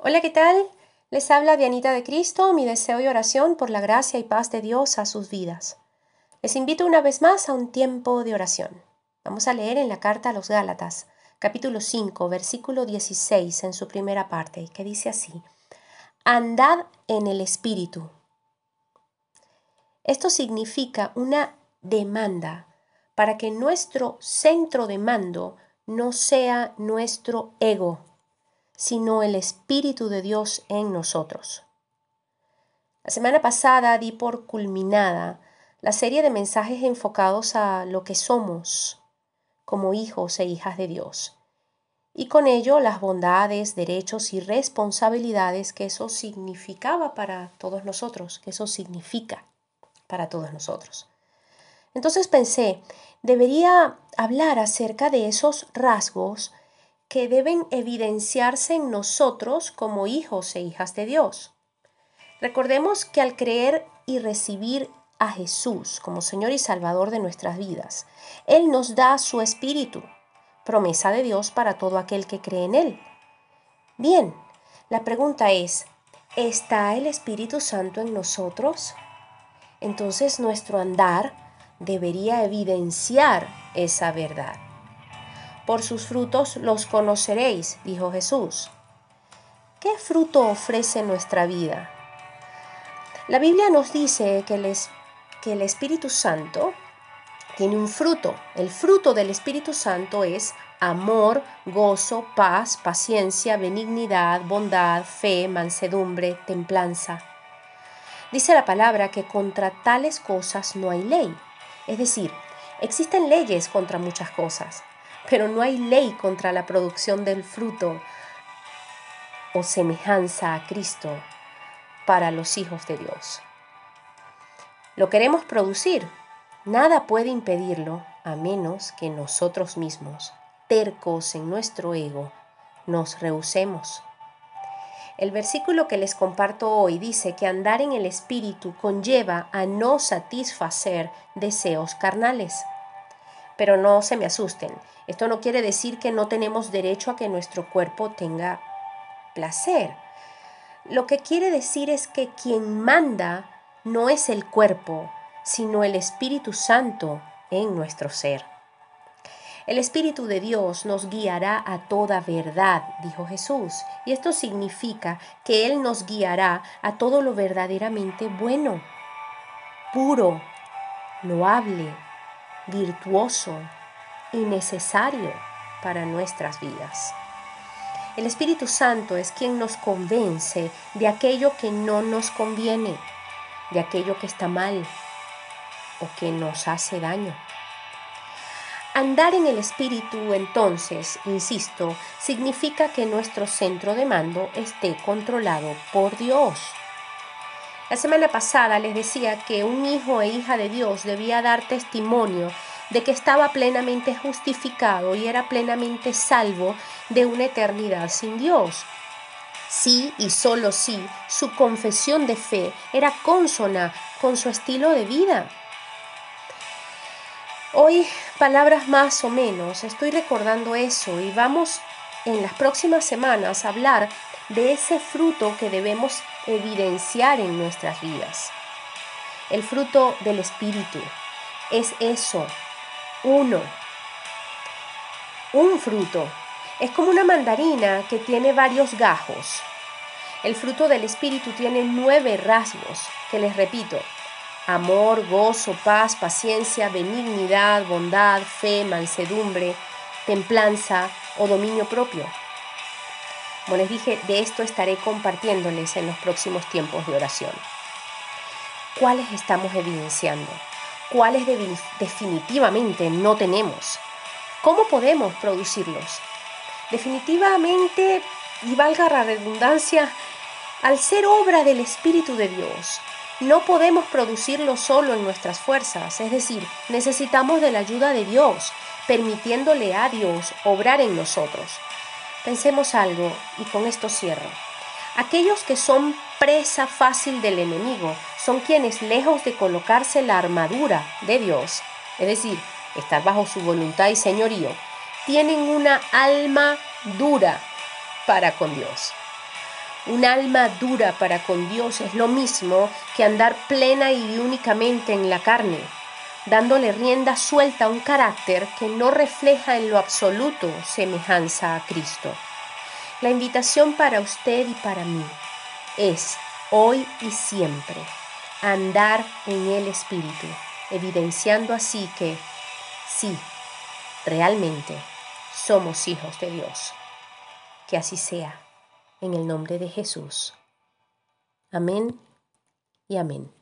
Hola, ¿qué tal? Les habla Dianita de Cristo, mi deseo y oración por la gracia y paz de Dios a sus vidas. Les invito una vez más a un tiempo de oración. Vamos a leer en la carta a los Gálatas, capítulo 5, versículo 16 en su primera parte, que dice así, Andad en el Espíritu. Esto significa una demanda para que nuestro centro de mando no sea nuestro ego, sino el Espíritu de Dios en nosotros. La semana pasada di por culminada la serie de mensajes enfocados a lo que somos como hijos e hijas de Dios, y con ello las bondades, derechos y responsabilidades que eso significaba para todos nosotros, que eso significa para todos nosotros. Entonces pensé, debería hablar acerca de esos rasgos que deben evidenciarse en nosotros como hijos e hijas de Dios. Recordemos que al creer y recibir a Jesús como Señor y Salvador de nuestras vidas, Él nos da su Espíritu, promesa de Dios para todo aquel que cree en Él. Bien, la pregunta es, ¿está el Espíritu Santo en nosotros? Entonces nuestro andar debería evidenciar esa verdad. Por sus frutos los conoceréis, dijo Jesús. ¿Qué fruto ofrece nuestra vida? La Biblia nos dice que el, que el Espíritu Santo tiene un fruto. El fruto del Espíritu Santo es amor, gozo, paz, paciencia, benignidad, bondad, fe, mansedumbre, templanza. Dice la palabra que contra tales cosas no hay ley. Es decir, existen leyes contra muchas cosas, pero no hay ley contra la producción del fruto o semejanza a Cristo para los hijos de Dios. Lo queremos producir, nada puede impedirlo a menos que nosotros mismos, tercos en nuestro ego, nos rehusemos. El versículo que les comparto hoy dice que andar en el Espíritu conlleva a no satisfacer deseos carnales. Pero no se me asusten, esto no quiere decir que no tenemos derecho a que nuestro cuerpo tenga placer. Lo que quiere decir es que quien manda no es el cuerpo, sino el Espíritu Santo en nuestro ser. El Espíritu de Dios nos guiará a toda verdad, dijo Jesús, y esto significa que Él nos guiará a todo lo verdaderamente bueno, puro, loable, virtuoso y necesario para nuestras vidas. El Espíritu Santo es quien nos convence de aquello que no nos conviene, de aquello que está mal o que nos hace daño. Andar en el Espíritu, entonces, insisto, significa que nuestro centro de mando esté controlado por Dios. La semana pasada les decía que un hijo e hija de Dios debía dar testimonio de que estaba plenamente justificado y era plenamente salvo de una eternidad sin Dios. Sí y solo sí, su confesión de fe era consona con su estilo de vida. Hoy, palabras más o menos, estoy recordando eso y vamos en las próximas semanas a hablar de ese fruto que debemos evidenciar en nuestras vidas. El fruto del Espíritu es eso, uno. Un fruto es como una mandarina que tiene varios gajos. El fruto del Espíritu tiene nueve rasgos, que les repito, amor, gozo, paz, paciencia, benignidad, bondad, fe, mansedumbre, templanza o dominio propio. Como les dije, de esto estaré compartiéndoles en los próximos tiempos de oración. ¿Cuáles estamos evidenciando? ¿Cuáles definitivamente no tenemos? ¿Cómo podemos producirlos? Definitivamente, y valga la redundancia, al ser obra del Espíritu de Dios, no podemos producirlo solo en nuestras fuerzas, es decir, necesitamos de la ayuda de Dios, permitiéndole a Dios obrar en nosotros. Pensemos algo y con esto cierro. Aquellos que son presa fácil del enemigo son quienes, lejos de colocarse la armadura de Dios, es decir, estar bajo su voluntad y señorío, tienen una alma dura para con Dios. Un alma dura para con Dios es lo mismo que andar plena y únicamente en la carne, dándole rienda suelta a un carácter que no refleja en lo absoluto semejanza a Cristo. La invitación para usted y para mí es, hoy y siempre, andar en el Espíritu, evidenciando así que, sí, realmente somos hijos de Dios. Que así sea en el nombre de Jesús. Amén y amén.